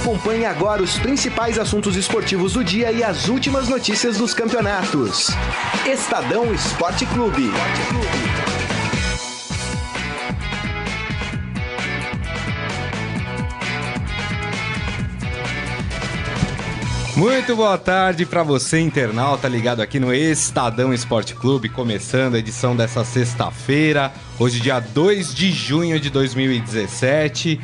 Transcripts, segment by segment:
Acompanhe agora os principais assuntos esportivos do dia e as últimas notícias dos campeonatos. Estadão Esporte Clube. Muito boa tarde para você, internauta, ligado aqui no Estadão Esporte Clube, começando a edição dessa sexta-feira, hoje, dia 2 de junho de 2017.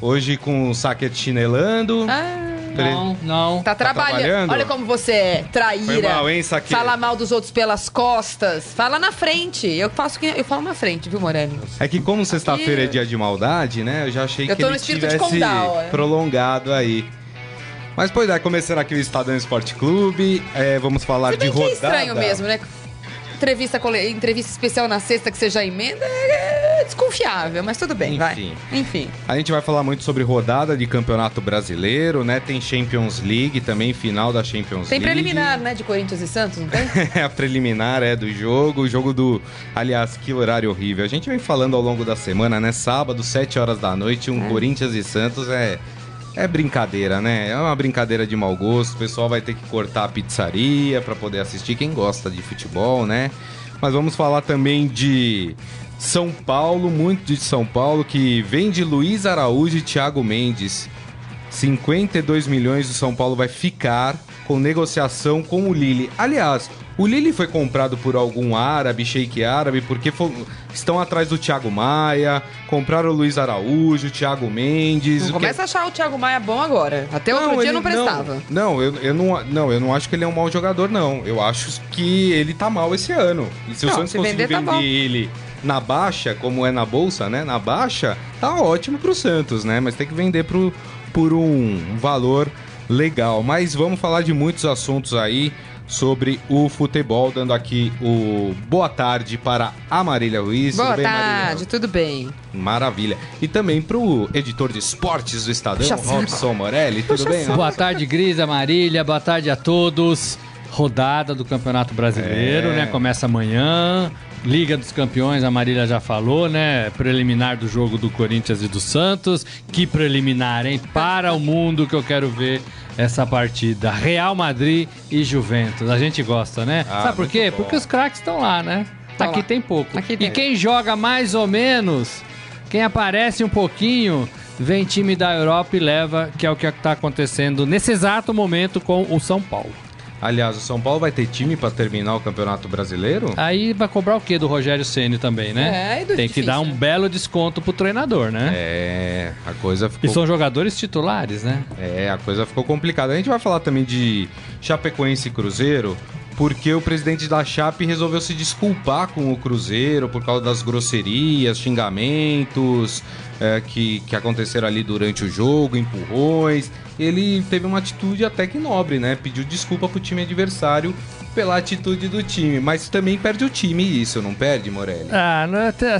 Hoje com o Saquete chinelando. Ah, não, não. Tá trabalhando. trabalhando? Olha como você é traíra. Foi mal, hein? Fala mal dos outros pelas costas. Fala na frente. Eu faço que eu falo na frente, viu, Morelli? É que como sexta-feira é dia de maldade, né? Eu já achei Eu que tô no ele espírito de tivesse Condal, é. prolongado aí. Mas pois é, começando aqui o Estadão Esporte Clube, é, vamos falar Se bem de que é rodada. estranho mesmo, né? Entrevista, entrevista especial na sexta que você já emenda é desconfiável, mas tudo bem, vai. Enfim. Enfim. A gente vai falar muito sobre rodada de campeonato brasileiro, né? Tem Champions League também, final da Champions Tem League. preliminar, né, de Corinthians e Santos, não tem? a preliminar é do jogo, o jogo do. Aliás, que horário horrível. A gente vem falando ao longo da semana, né? Sábado, 7 horas da noite, um Corinthians e Santos é. É brincadeira, né? É uma brincadeira de mau gosto. O pessoal vai ter que cortar a pizzaria pra poder assistir. Quem gosta de futebol, né? Mas vamos falar também de São Paulo, muito de São Paulo, que vem de Luiz Araújo e Thiago Mendes. 52 milhões do São Paulo vai ficar com negociação com o Lille. Aliás, o Lille foi comprado por algum árabe, sheik árabe, porque estão atrás do Thiago Maia, compraram o Luiz Araújo, o Thiago Mendes. Não o que- começa a achar o Thiago Maia bom agora. Até outro dia ele- não prestava. Não, eu, eu não, não, eu não acho que ele é um mau jogador, não. Eu acho que ele tá mal esse ano. E se o Não, Santos se conseguir vender, tá vender ele na baixa, como é na bolsa, né? Na baixa, tá ótimo pro Santos, né? Mas tem que vender pro, por um valor legal. Mas vamos falar de muitos assuntos aí sobre o futebol, dando aqui o boa tarde para a Marília Ruiz. Boa Tudo bem, tarde, Marília? tudo bem. Maravilha. E também pro editor de esportes do Estadão, Puxa saco. Robson Morelli. Tudo bem? Boa tarde, Grisa, Marília. Boa tarde a todos. Rodada do Campeonato Brasileiro, É. né? Começa amanhã. Liga dos Campeões, a Marília já falou, né? Preliminar do jogo do Corinthians e do Santos. Que preliminar, hein? Para o mundo que eu quero ver essa partida. Real Madrid e Juventus. A gente gosta, né? Ah, Sabe por quê? bom. Porque os craques estão lá, né? Tão Aqui lá. tem pouco. Aqui e tem. quem joga mais ou menos, quem aparece um pouquinho, vem time da Europa e leva, que é o que está acontecendo nesse exato momento com o São Paulo. Aliás, o São Paulo vai ter time pra terminar o Campeonato Brasileiro? Aí vai cobrar o quê do Rogério Ceni também, né? É, e do Tem que difícil, dar um belo desconto pro treinador, né? É, a coisa E ficou são jogadores titulares, né? É, a coisa ficou complicada. A gente vai falar também de Chapecoense e Cruzeiro, porque o presidente da Chape resolveu se desculpar com o Cruzeiro por causa das grosserias, xingamentos é, que, que aconteceram ali durante o jogo, empurrões. Ele teve uma atitude até que nobre, né? Pediu desculpa pro time adversário pela atitude do time, mas também perde o time isso, não perde, Morelli? Ah,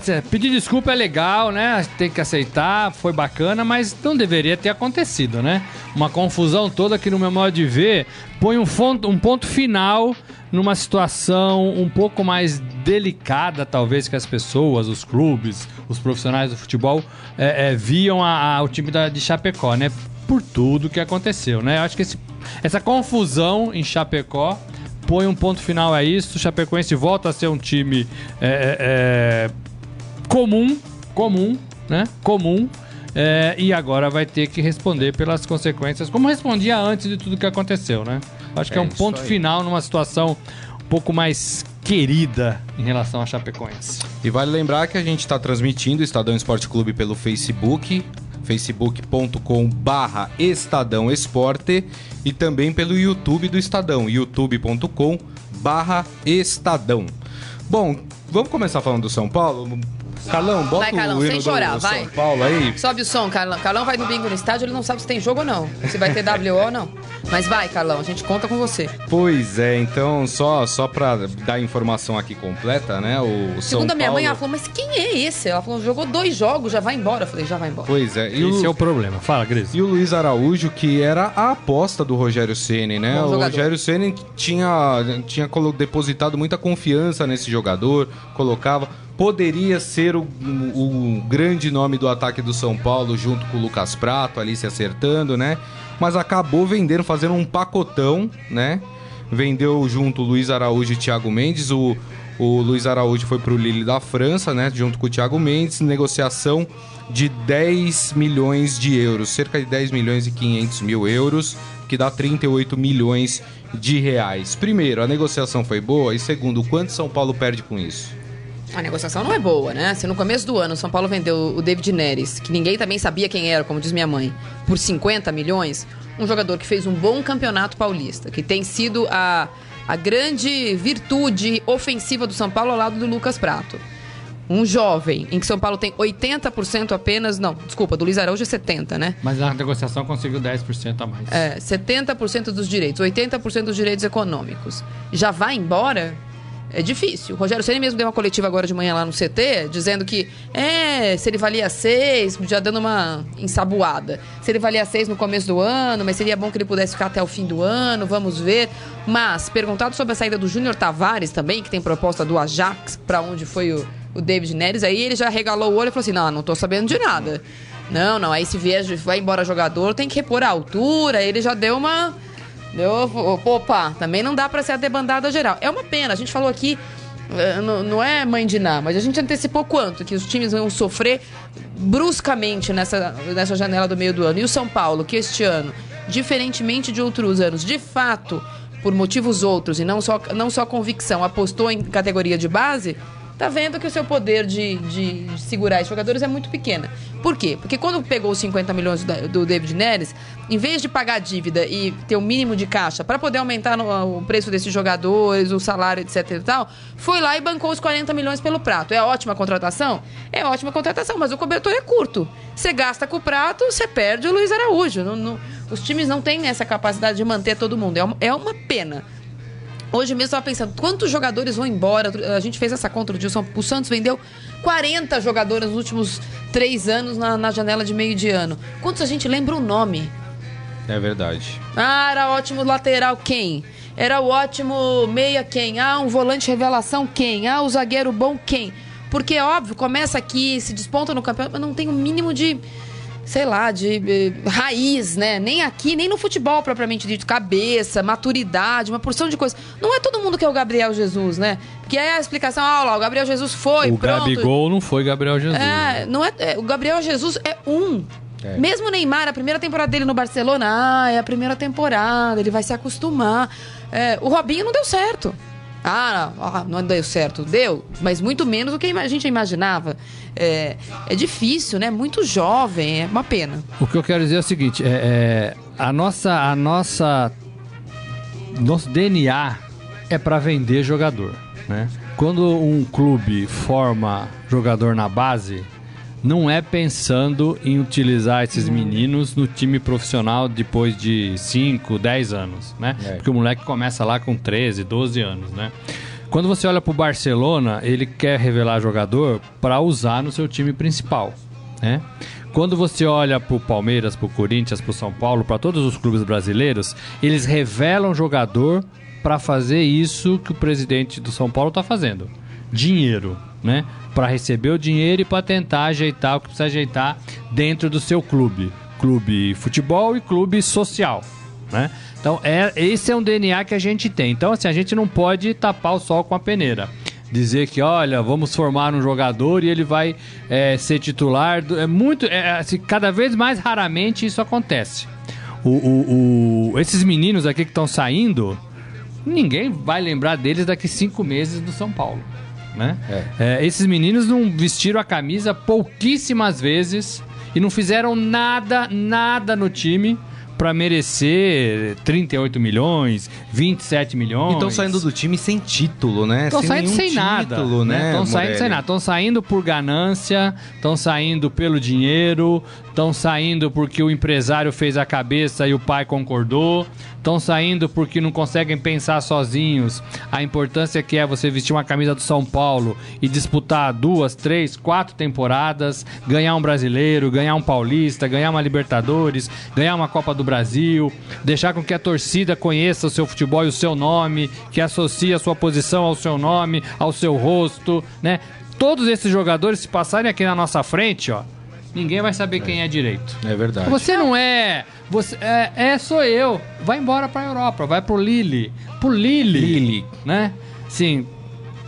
é pedir desculpa é legal, né? Tem que aceitar, foi bacana, mas não deveria ter acontecido, né? Uma confusão toda que, no meu modo de ver, põe um, fon- um ponto final numa situação um pouco mais delicada, talvez, que as pessoas, os clubes, os profissionais do futebol é, é, viam a- a- o time da, de Chapecó, né? Por tudo que aconteceu, né? Eu acho que esse- essa confusão em Chapecó põe um ponto final a isso. O Chapecoense volta a ser um time é, é, é, comum, comum, né? Comum. é, e agora vai ter que responder pelas consequências, como respondia antes de tudo que aconteceu, né? Acho que é, É um ponto aí. final numa situação um pouco mais querida em relação a Chapecoense. E vale lembrar que a gente está transmitindo o Estadão Esporte Clube pelo Facebook, facebook.com barra Estadão Esporte e também pelo YouTube do Estadão, youtube.com barra Estadão. Bom, vamos começar falando do São Paulo? Carlão, bota Vai, Carlão, o hino sem do chorar, São vai. Paulo aí. Sobe o som, Carlão. Carlão vai no bingo no estádio, ele não sabe se tem jogo ou não. Se vai ter WO ou não. Mas vai, Carlão, a gente conta com você. Pois é, então só, só pra dar a informação aqui completa, né? O São Segundo a minha mãe, ela Paulo- falou, mas quem é esse? Ela falou, jogou dois jogos, já vai embora. Eu falei, já vai embora. Pois é, e Esse o, é o problema. Fala, Gris. E o Luiz Araújo, que era a aposta do Rogério Ceni, né? Bom o jogador. Rogério Ceni tinha, tinha depositado muita confiança nesse jogador, colocava. Poderia ser o, o, grande nome do ataque do São Paulo, junto com o Lucas Prato ali se acertando, né? Mas acabou vendendo, fazendo um pacotão, né? Vendeu junto Luiz Araújo e Thiago Mendes. O, o Luiz Araújo foi pro Lille da França, né? Junto com o Thiago Mendes. Negociação de 10 milhões de euros, cerca de 10 milhões e 500 mil euros, que dá 38 milhões de reais. Primeiro, a negociação foi boa. E segundo, quanto São Paulo perde com isso? A negociação não é boa, né? Se no começo do ano o São Paulo vendeu o David Neres, que ninguém também sabia quem era, como diz minha mãe, por 50 milhões, um jogador que fez um bom campeonato paulista, que tem sido a, a grande virtude ofensiva do São Paulo ao lado do Lucas Prato. Um jovem, em que São Paulo tem 80% apenas. Não, desculpa, do Luiz Araújo é 70%, né? Mas na negociação conseguiu 10% a mais. É, 70% dos direitos, 80% dos direitos econômicos. Já vai embora? É difícil. O Rogério Ceni mesmo deu uma coletiva agora de manhã lá no CT, dizendo que é, se ele valia seis, já dando uma ensaboada. Se ele valia seis no começo do ano, mas seria bom que ele pudesse ficar até o fim do ano, vamos ver. Mas, perguntado sobre a saída do Júnior Tavares também, que tem proposta do Ajax, para onde foi o, o David Neres, aí ele já regalou o olho e falou assim: não, não tô sabendo de nada. Não, não, aí se vier, vai embora jogador, tem que repor a altura. Ele já deu uma Deu, opa, também não dá para ser a debandada geral. É uma pena, a gente falou aqui, eh, não é mãe de nada, mas a gente antecipou quanto que os times vão sofrer bruscamente nessa, nessa janela do meio do ano. E o São Paulo, que este ano, diferentemente de outros anos, de fato, por motivos outros e não só, não só convicção, apostou em categoria de base, tá vendo que o seu poder de, de, segurar esses jogadores é muito pequena. Por quê? Porque quando pegou os 50 milhões do, do David Neres, em vez de pagar a dívida e ter o um mínimo de caixa para poder aumentar no, o preço desses jogadores, o salário, etc e tal, foi lá e bancou os 40 milhões pelo prato. É ótima contratação? É ótima contratação, mas o cobertor é curto. Você gasta com o prato, você perde o Luiz Araújo. Não, não, os times não têm essa capacidade de manter todo mundo. É uma, é uma pena. Hoje mesmo eu estava pensando, quantos jogadores vão embora? A gente fez essa conta do dia. O Santos vendeu 40 jogadores nos últimos três anos na, na janela de meio de ano. Quantos a gente lembra o nome? É verdade. Ah, era ótimo lateral quem? Era o ótimo meia quem? Ah, um volante revelação quem? Ah, o zagueiro bom quem? Porque, óbvio, começa aqui, se desponta no campeonato, mas não tem o um mínimo de sei lá, de eh, raiz, né? Nem aqui, nem no futebol propriamente dito, cabeça, maturidade, uma porção de coisas. Não é todo mundo que é o Gabriel Jesus, né? Porque aí a explicação, ah, lá, o Gabriel Jesus foi, o pronto. O Gabigol não foi Gabriel Jesus. É, não é, é, o Gabriel Jesus é um. É. Mesmo o Neymar, a primeira temporada dele no Barcelona, ah, é a primeira temporada, ele vai se acostumar. É, o Robinho não deu certo. Ah, ah, não deu certo. Deu, mas muito menos do que a gente imaginava. É, é difícil, né? Muito jovem, é uma pena. O que eu quero dizer é o seguinte: é, é a nossa, a nossa, nosso DNA é para vender jogador, né? Quando um clube forma jogador na base, não é pensando em utilizar esses meninos no time profissional depois de 5, 10 anos, né? É. Porque o moleque começa lá com 13, 12 anos, né? Quando você olha para o Barcelona, ele quer revelar jogador para usar no seu time principal, né? Quando você olha para o Palmeiras, para o Corinthians, para o São Paulo, para todos os clubes brasileiros, eles revelam jogador para fazer isso que o presidente do São Paulo está fazendo: dinheiro né? Para receber o dinheiro e para tentar ajeitar o que precisa ajeitar dentro do seu clube, clube futebol e clube social, né? Então, é, esse é um DNA que a gente tem. Então, assim, a gente não pode tapar o sol com a peneira. Dizer que, olha, vamos formar um jogador e ele vai é, ser titular. É muito. É, assim, cada vez mais raramente isso acontece. O, o, o esses meninos aqui que estão saindo, ninguém vai lembrar deles daqui cinco meses do São Paulo né? É. É, esses meninos não vestiram a camisa pouquíssimas vezes e não fizeram nada, nada no time para merecer 38 milhões, 27 milhões. Estão saindo do time sem título, né? Estão saindo sem nada. Estão né, saindo sem nada. Estão saindo por ganância, estão saindo pelo dinheiro, estão saindo porque o empresário fez a cabeça e o pai concordou, estão saindo porque não conseguem pensar sozinhos a importância que é você vestir uma camisa do São Paulo e disputar duas, três, quatro temporadas, ganhar um brasileiro, ganhar um paulista, ganhar uma Libertadores, ganhar uma Copa do Brasil, deixar com que a torcida conheça o seu futebol e o seu nome, que associe a sua posição ao seu nome, ao seu rosto, né? todos esses jogadores se passarem aqui na nossa frente, ó, ninguém vai saber quem é direito. É verdade. Você não é. Você é, é, sou eu. Vai embora pra Europa, vai pro Lille. Pro Lille. Lille. Né? Sim.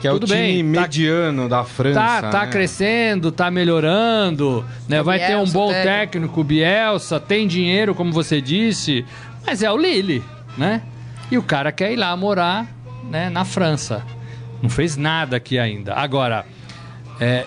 Que é Tudo o time bem, tá- mediano da França. Tá, tá né? crescendo, tá melhorando, né? Vai ter um Bielsa, bom técnico. técnico, Bielsa, tem dinheiro, como você disse, mas é o Lille, né? E o cara quer ir lá morar, né, na França. Não fez nada aqui ainda. Agora, é,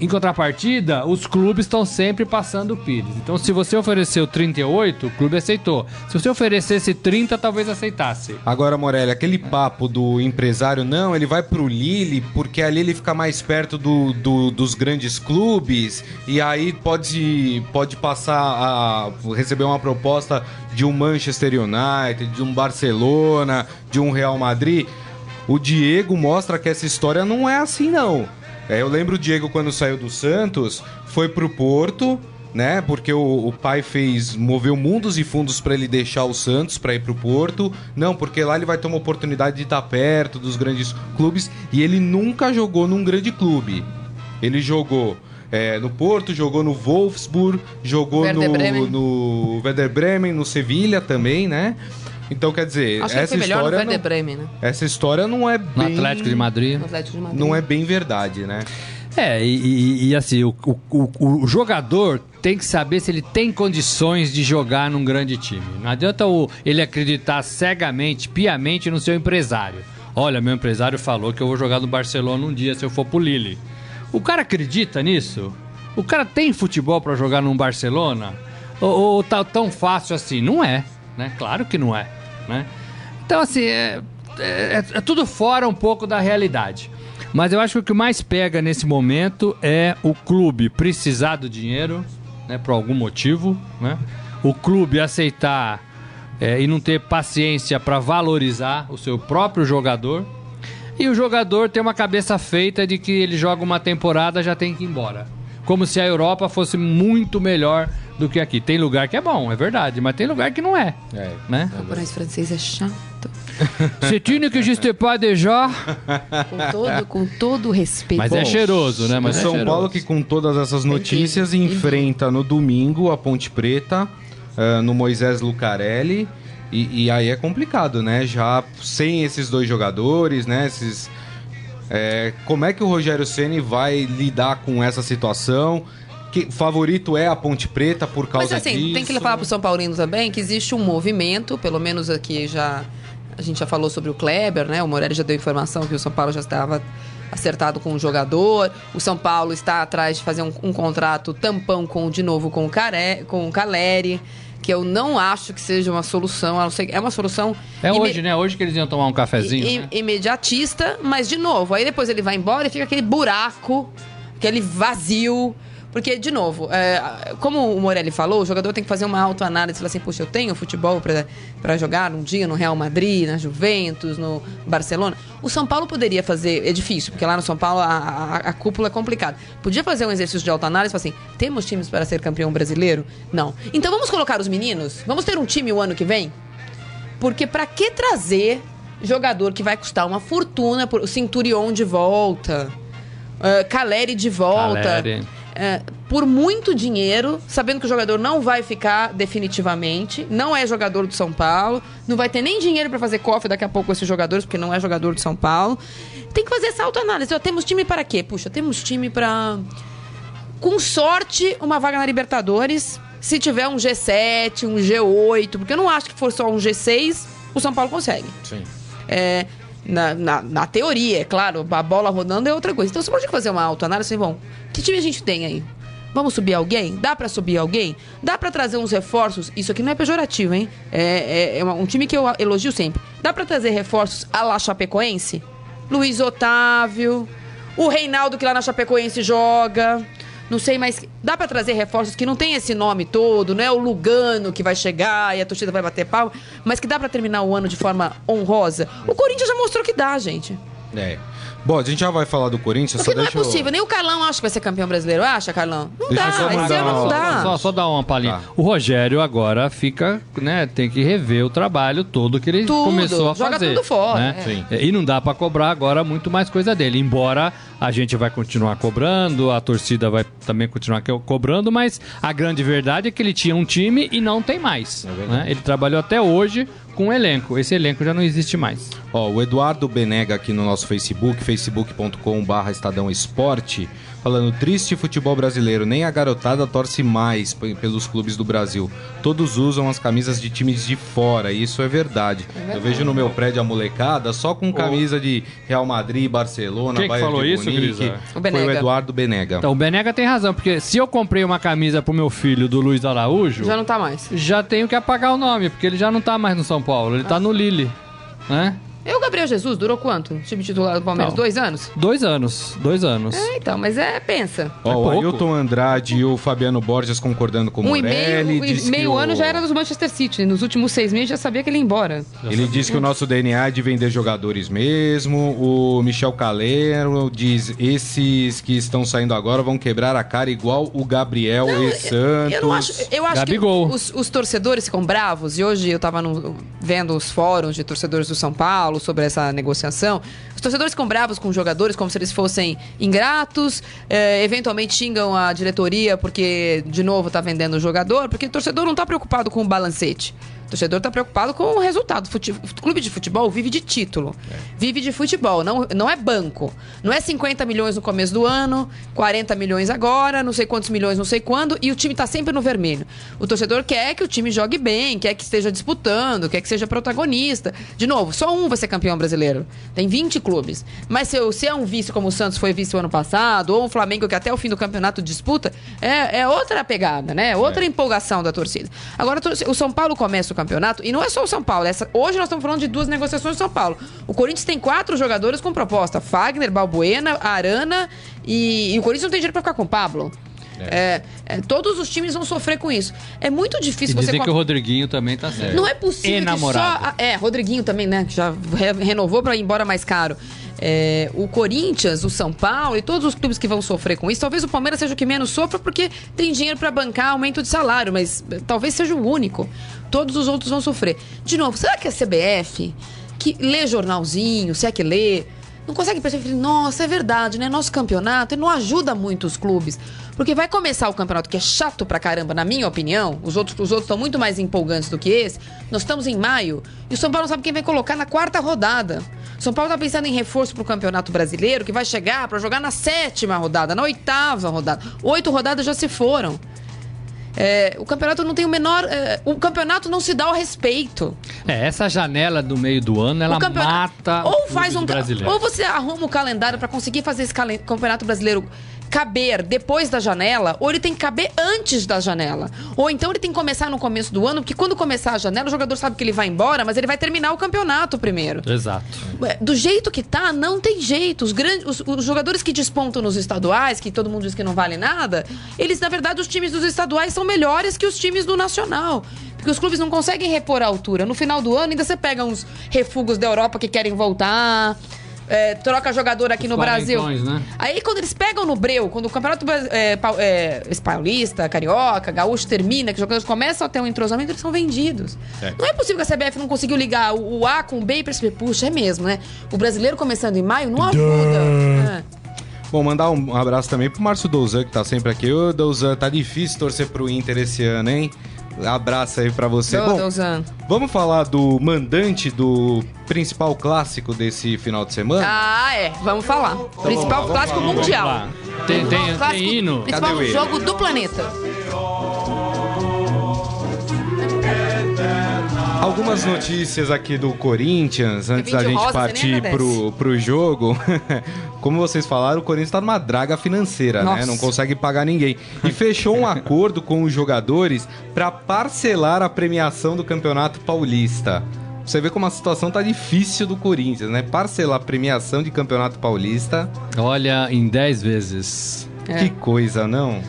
em contrapartida, os clubes estão sempre passando o Pires. Então, se você ofereceu 38, o clube aceitou. Se você oferecesse 30, talvez aceitasse. Agora, Morelli, aquele papo do empresário, não, ele vai pro Lille, porque ali ele fica mais perto do, do- dos grandes clubes, e aí pode, pode passar a receber uma proposta de um Manchester United, de um Barcelona, de um Real Madrid. O Diego mostra que essa história não é assim, não. É, eu lembro o Diego quando saiu do Santos, foi pro Porto, né? Porque o, o pai fez, moveu mundos e fundos pra ele deixar o Santos pra ir pro Porto. Não, porque lá ele vai ter uma oportunidade de estar perto dos grandes clubes e ele nunca jogou num grande clube. Ele jogou é, no Porto, jogou no Wolfsburg, jogou Werder no, no Werder Bremen, no Sevilha também, né? Então quer dizer, Acho que essa melhor no história Werder não, Bremen, né? essa história não é No bem Atlético de Madrid. No Atlético de Madrid. não é bem verdade, né? É, e, e- e assim, o, o- o- o jogador tem que saber se ele tem condições de jogar num grande time. Não adianta o- ele acreditar cegamente, piamente no seu empresário. Olha, meu empresário falou que eu vou jogar no Barcelona um dia se eu for pro Lille. O cara acredita nisso? O cara tem futebol pra jogar num Barcelona? Ou, ou tá tão fácil assim? Não é, né? Claro que não é, né? Então, assim, é, é- é tudo fora um pouco da realidade. Mas eu acho que o que mais pega nesse momento é o clube precisar do dinheiro, né, por algum motivo, né? O clube aceitar é, e não ter paciência para valorizar o seu próprio jogador. E o jogador tem uma cabeça feita de que ele joga uma temporada já tem que ir embora. Como se a Europa fosse muito melhor do que aqui. Tem lugar que é bom, é verdade, mas tem lugar que não é. É. Né? O Moraes francês é chato. Une que sais pas déjà. Com todo, com todo respeito. Mas é cheiroso, né? O Mas é São cheiroso. Paulo que com todas essas notícias Entendi. enfrenta no domingo a Ponte Preta ah, no Moisés Lucarelli e, e aí é complicado, né? Já sem esses dois jogadores, né? Esses, é, como é que o Rogério Ceni vai lidar com essa situação? Que favorito é a Ponte Preta por causa Mas assim, disso? tem que falar pro São Paulino também que existe um movimento, pelo menos aqui já. A gente já falou sobre o Kleber, né? O Morelli já deu informação que o São Paulo já estava acertado com o jogador. O São Paulo está atrás de fazer um, um contrato tampão com, de novo com o, Care, com o Caleri, que eu não acho que seja uma solução. É uma solução. É hoje, né? Hoje que eles iam tomar um cafezinho. i- né? imediatista, mas de novo, aí depois ele vai embora e fica aquele buraco, aquele vazio. Porque, de novo, é, como o Morelli falou, o jogador tem que fazer uma autoanálise. Falar assim, puxa, eu tenho futebol pra jogar um dia no Real Madrid, na Juventus, no Barcelona. O São Paulo poderia fazer, é difícil, porque lá no São Paulo a, a- a cúpula é complicada. Podia fazer um exercício de autoanálise e falar assim, temos times para ser campeão brasileiro? Não. Então vamos colocar os meninos? Vamos ter um time o ano que vem? Porque pra que trazer jogador que vai custar uma fortuna, por, o Cinturion de volta, uh, Caleri de volta, Caleri. Uh, por muito dinheiro, sabendo que o jogador não vai ficar definitivamente, não é jogador do São Paulo, não vai ter nem dinheiro pra fazer cofre daqui a pouco com esses jogadores, porque não é jogador do São Paulo. Tem que fazer essa autoanálise. Ó, temos time para quê? Puxa, temos time pra com sorte, uma vaga na Libertadores. Se tiver um G7, um G8, porque eu não acho que for só um G6, o São Paulo consegue. Sim. É, na, na, na teoria, é claro, a bola rodando é outra coisa. Então você pode fazer uma autoanálise assim, bom, que time a gente tem aí? Vamos subir alguém? Dá pra subir alguém? Dá pra trazer uns reforços? Isso aqui não é pejorativo, hein? É, é- é um time que eu elogio sempre. Dá pra trazer reforços a la Chapecoense? Luiz Otávio, o Reinaldo que lá na Chapecoense joga. Não sei mais. Dá pra trazer reforços que não tem esse nome todo, não é o Lugano que vai chegar e a torcida vai bater pau, mas que dá pra terminar o ano de forma honrosa. O Corinthians já mostrou que dá, gente. É. Bom, a gente já vai falar do Corinthians, Porque só não é deixa eu- possível. Nem o Carlão acha que vai ser campeão brasileiro. Acha, Carlão? Não Deixa dá. só Esse ano não dá. Só, só dar uma palhinha. Tá. O Rogério agora fica, né, tem que rever o trabalho todo que ele Tudo. começou a Joga fazer. tudo fora, né? é. Sim. E não dá pra cobrar agora muito mais coisa dele. Embora a gente vai continuar cobrando, a torcida vai também continuar co- cobrando, mas a grande verdade é que ele tinha um time e não tem mais. né? Ele trabalhou até hoje com um elenco. Esse elenco já não existe mais. Ó, o Eduardo Benega aqui no nosso Facebook, facebook.com.br Estadão Esporte, falando, triste futebol brasileiro, nem a garotada torce mais pelos clubes do Brasil. Todos usam as camisas de times de fora, e isso é verdade. Eu vejo no meu prédio a molecada só com camisa de Real Madrid, Barcelona, Quem que Bayern falou de isso, Munique. O Foi o Benega. Eduardo Benega. Então, o Benega tem razão, porque se eu comprei uma camisa pro meu filho do Luiz Araújo, Já não tá mais. já tenho que apagar o nome, porque ele já não tá mais no São Paulo, ele tá no Lille, né? E o Gabriel Jesus durou quanto? Time titular do Palmeiras? Não. Dois anos? Dois anos, dois anos. É, então, mas é, pensa. Ó, É o. Ailton Andrade e o Fabiano Borges concordando com o Um e meio, e meio que o- ano já era dos Manchester City. Nos últimos seis meses já sabia que ele ia embora. Ele diz que o nosso DNA é de vender jogadores mesmo. O Michel Calero diz: esses que estão saindo agora vão quebrar a cara igual o Gabriel e Santos. Eu não acho. Eu acho Gabigol. que os, os torcedores ficam bravos, e hoje eu tava no- vendo os fóruns de torcedores do São Paulo sobre essa negociação. Os torcedores ficam bravos com os jogadores como se eles fossem ingratos, eh, eventualmente xingam a diretoria porque, de novo, tá vendendo o jogador, porque o torcedor não tá preocupado com o balancete. O torcedor está preocupado com o resultado. Fute- O clube de futebol vive de título. Vive de futebol, não, não é banco. Não é 50 milhões no começo do ano, 40 milhões agora, não sei quantos milhões, não sei quando, e o time está sempre no vermelho. O torcedor quer que o time jogue bem, quer que esteja disputando, quer que seja protagonista. De novo, só um vai ser campeão brasileiro. Tem 20 clubes. Mas se, se é um vice como o Santos foi vice o ano passado, ou um Flamengo que até o fim do campeonato disputa, é, é outra pegada, né? Outra empolgação da torcida. Agora, o São Paulo começa o campeonato, e não é só o São Paulo. essa- hoje nós estamos falando de duas negociações do São Paulo. O Corinthians tem quatro jogadores com proposta: Fagner, Balbuena, Arana, e, e o Corinthians não tem dinheiro para ficar com o Pablo. É, é, todos os times vão sofrer com isso. É muito E difícil você. dizer com- que o Rodriguinho também tá certo. não é possível Enamorado. só... É, Rodriguinho também, né? que Já re- renovou para ir embora mais caro. É, o Corinthians, o São Paulo e todos os clubes que vão sofrer com isso. Talvez o Palmeiras seja o que menos sofra porque tem dinheiro para bancar aumento de salário, mas eh, talvez seja o único. Todos os outros vão sofrer. De novo, será que a CBF, que lê jornalzinho, se é que lê, não consegue perceber, nossa, é verdade, né? Nosso campeonato não ajuda muito os clubes. Porque vai começar o campeonato que é chato pra caramba, na minha opinião. Os outros os outros estão muito mais empolgantes do que esse. Nós estamos em maio e o São Paulo não sabe quem vai colocar na quarta rodada. O São Paulo tá pensando em reforço pro Campeonato Brasileiro, que vai chegar pra jogar na sétima rodada, na oitava rodada. Oito rodadas já se foram. É, o campeonato não tem o menor. é, o campeonato não se dá o respeito. É, essa janela do meio do ano, ela mata ou o faz um brasileiro. ou você arruma o calendário pra conseguir fazer esse campeonato brasileiro caber depois da janela, ou ele tem que caber antes da janela. Ou então ele tem que começar no começo do ano, porque quando começar a janela, o jogador sabe que ele vai embora, mas ele vai terminar o campeonato primeiro. Exato. Do jeito que tá, não tem jeito. Os, grandes, os, os jogadores que despontam nos estaduais, que todo mundo diz que não vale nada, eles, na verdade, os times dos estaduais são melhores que os times do nacional. Porque os clubes não conseguem repor a altura. No final do ano, ainda você pega uns refugos da Europa que querem voltar. É, troca jogador aqui Os no Brasil. né? Aí quando eles pegam no breu, quando o campeonato é, é, paulista, carioca, gaúcho termina, que os jogadores começam a ter um entrosamento, eles são vendidos. É. Não é possível que a CBF não conseguiu ligar o, o A com o B e perceber, puxa, é mesmo, né? O brasileiro começando em maio não ajuda. É. Bom, mandar um abraço também pro Márcio Douzan, que tá sempre aqui. Ô, Douzan, tá difícil torcer pro Inter esse ano, hein? Abraço aí pra você. Tô- Bom, tô usando. vamos falar do mandante do principal clássico desse final de semana? Ah, é. Vamos falar. Principal vamos clássico falar, mundial. Vamos lá. Tem, tem, Principal clássico- tem hino. Principal Cadê jogo do planeta. Algumas notícias aqui do Corinthians, antes da gente rosa, nem partir pro, pro jogo. Como vocês falaram, o Corinthians tá numa draga financeira, né? Nossa. Não consegue pagar ninguém. E fechou um acordo com os jogadores para parcelar a premiação do Campeonato Paulista. Você vê como a situação tá difícil do Corinthians, né? Parcelar a premiação de Campeonato Paulista. Olha, em 10 vezes. É. Que coisa, não?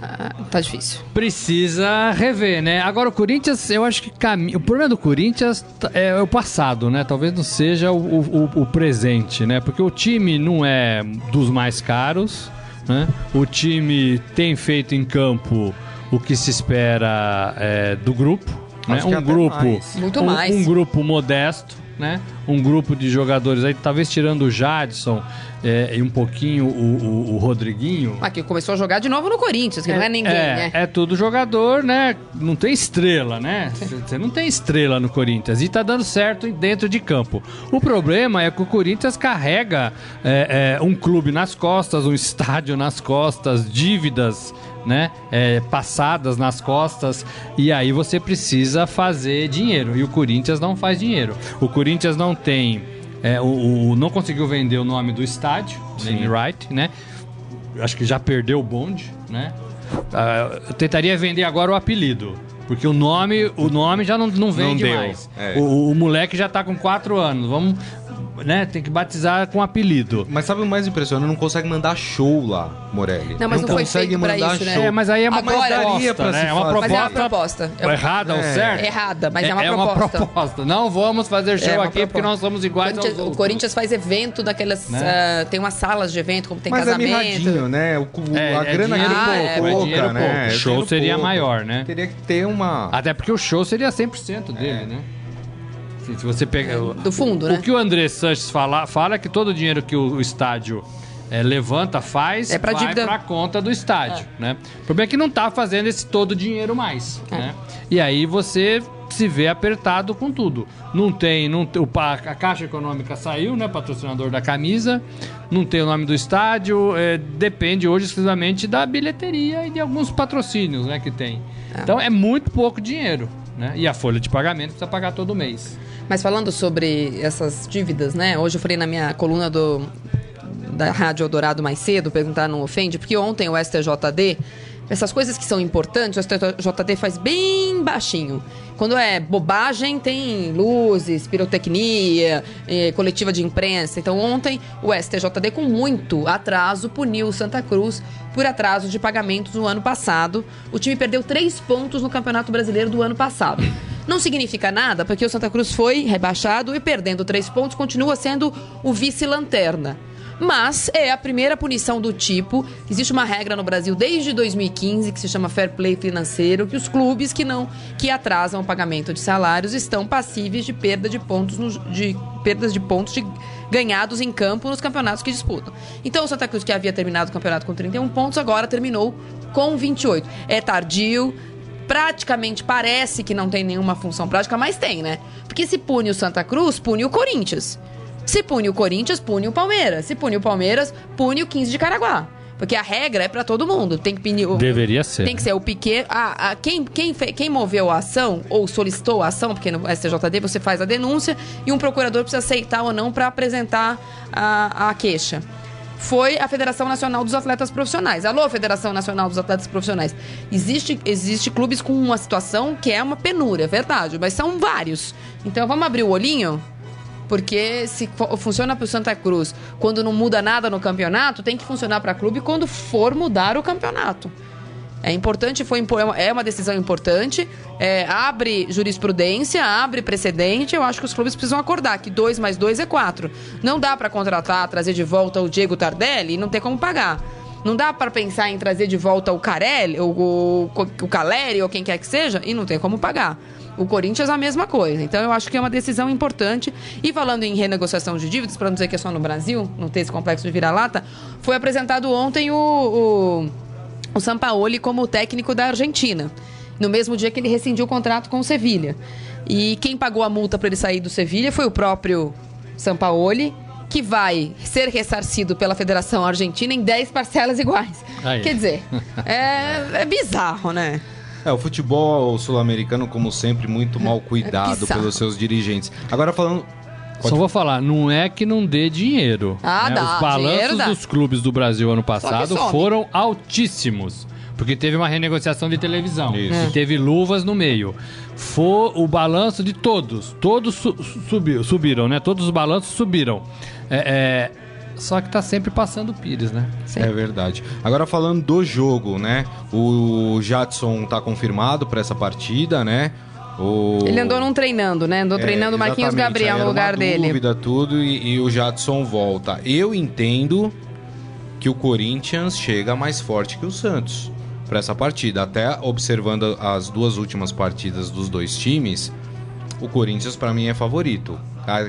Ah, tá difícil. Precisa rever, né? Agora o Corinthians, eu acho que cami... o problema do Corinthians é o passado, né? Talvez não seja o, o- o presente, né? Porque o time não é dos mais caros, né? O time tem feito em campo o que se espera é, do grupo, né? Um grupo, mais. Muito um, mais. um grupo modesto, né? Um grupo de jogadores aí, talvez tirando o Jadson é, e um pouquinho o, o- o Rodriguinho. Aqui começou a jogar de novo no Corinthians, que não é ninguém, é, né? É tudo jogador, né? Não tem estrela, né? Você não tem estrela no Corinthians. E tá dando certo dentro de campo. O problema é que o Corinthians carrega é, é, um clube nas costas, um estádio nas costas, dívidas. Né? É, passadas nas costas e aí você precisa fazer dinheiro e o Corinthians não faz dinheiro. O Corinthians não tem, é, o, o- não conseguiu vender o nome do estádio, name right, né? acho que já perdeu o bonde, né? Ah, eu tentaria vender agora o apelido. Porque o nome, o nome já não, não vende deu, mais. é. O, o moleque já tá com 4 anos. Vamos, né? Tem que batizar com apelido. Mas sabe o mais impressionante? Não consegue mandar show lá, Morelli. Não, mas não foi consegue feito pra mandar isso, né? show. É, mas aí é uma Agora- proposta, pra né? É uma proposta, Mas é uma proposta. É uma- errada ou É. certo? Errada, mas é uma uma proposta. proposta. Não vamos fazer show É uma aqui porque proposta. nós somos iguais Corinthians- aos o. Corinthians faz evento daquelas. Né? ah, tem umas salas de evento, como tem Mas é casamento. mirradinho, né? O, É, a é grana pouco, é é pouca, dinheiro né? pouco. É O show seria pouco. maior, né? Teria que ter uma... Até porque o show seria 100% dele, né? Se, se você pegar... o- do fundo, o, né? O que o André Sanches fala, fala é que todo o dinheiro que o, o estádio eh, levanta, faz, É pra vai dívida. pra conta do estádio, né? O problema é que não tá fazendo esse todo o dinheiro mais, É. né? E aí você se vê apertado com tudo. Não tem, não tem- a Caixa Econômica saiu, né? Patrocinador da camisa. Não tem o nome do estádio. eh, depende hoje exclusivamente da bilheteria e de alguns patrocínios, né? Que tem. Então é muito pouco dinheiro, né? E a folha de pagamento precisa pagar todo mês. Mas falando sobre essas dívidas, né? Hoje eu falei na minha coluna do da Rádio Eldorado mais cedo, perguntar não ofende, porque ontem o STJD, essas coisas que são importantes, o STJD faz bem baixinho. Quando é bobagem, tem luzes, pirotecnia, eh, coletiva de imprensa. Então ontem o STJD, com muito atraso, puniu o Santa Cruz por atraso de pagamentos no ano passado. O time perdeu três pontos no Campeonato Brasileiro do ano passado. Não significa nada, porque o Santa Cruz foi rebaixado e perdendo três pontos continua sendo o vice-lanterna. Mas é a primeira punição do tipo. Existe uma regra no Brasil desde 2015 que se chama fair play financeiro, que os clubes que não que atrasam o pagamento de salários estão passíveis de perda de pontos no- de perdas de pontos de- ganhados em campo nos campeonatos que disputam. Então o Santa Cruz que havia terminado o campeonato com 31 pontos agora terminou com 28. É tardio, praticamente parece que não tem nenhuma função prática, mas tem, né? Porque se pune o Santa Cruz, pune o Corinthians. Se pune o Corinthians, pune o Palmeiras. Se pune o Palmeiras, pune o 15 de Caraguá. Porque a regra é pra todo mundo. Tem que punir o- Deveria ser. Tem que ser o Piquet. Ah, ah, quem, quem, quem moveu a ação ou solicitou a ação, porque no STJD você faz a denúncia e um procurador precisa aceitar ou não para apresentar a, a queixa. Foi a Federação Nacional dos Atletas Profissionais. Alô, Federação Nacional dos Atletas Profissionais. Existe, existe clubes com uma situação que é uma penúria, é verdade, mas são vários. Então vamos abrir o olhinho? Porque se funciona para o Santa Cruz quando não muda nada no campeonato, tem que funcionar para clube quando for mudar o campeonato. É importante, foi é uma- é uma decisão importante. é, abre jurisprudência, abre precedente. Eu acho que os clubes precisam acordar que 2 mais 2 é 4. Não dá para contratar, trazer de volta o Diego Tardelli e não ter como pagar. Não dá para pensar em trazer de volta o Carelli, o, o, o Caleri ou quem quer que seja e não ter como pagar. O Corinthians a mesma coisa. Então eu acho que é uma decisão importante. E falando em renegociação de dívidas, para não dizer que é só no Brasil, não ter esse complexo de vira-lata, foi apresentado ontem o, o, o Sampaoli como técnico da Argentina. No mesmo dia que ele rescindiu o contrato com o Sevilha. E quem pagou a multa para ele sair do Sevilha foi o próprio Sampaoli, que vai ser ressarcido pela Federação Argentina em 10 parcelas iguais. Aí. Quer dizer, é, é bizarro, né? É, o futebol sul-americano, como sempre, muito mal cuidado bizarro. pelos seus dirigentes. Agora falando... Só vou falar, não é que não dê dinheiro. Ah, né? dá, Os balanços dos clubes do Brasil ano passado foram altíssimos. Porque teve uma renegociação de televisão. Isso. E teve luvas no meio. Foi o balanço de todos. Todos su- subiu, subiram, né? Todos os balanços subiram. É, é, só que tá sempre passando o Pires, né? Sim. É verdade. Agora falando do jogo, né? O Jadson tá confirmado para essa partida, né? O... Ele andou não treinando, né? Andou É, treinando o Marquinhos Gabriel no lugar uma dele. dúvida, tudo, e, e o Jadson volta. Eu entendo que o Corinthians chega mais forte que o Santos para essa partida. Até observando as duas últimas partidas dos dois times, o Corinthians para mim é favorito.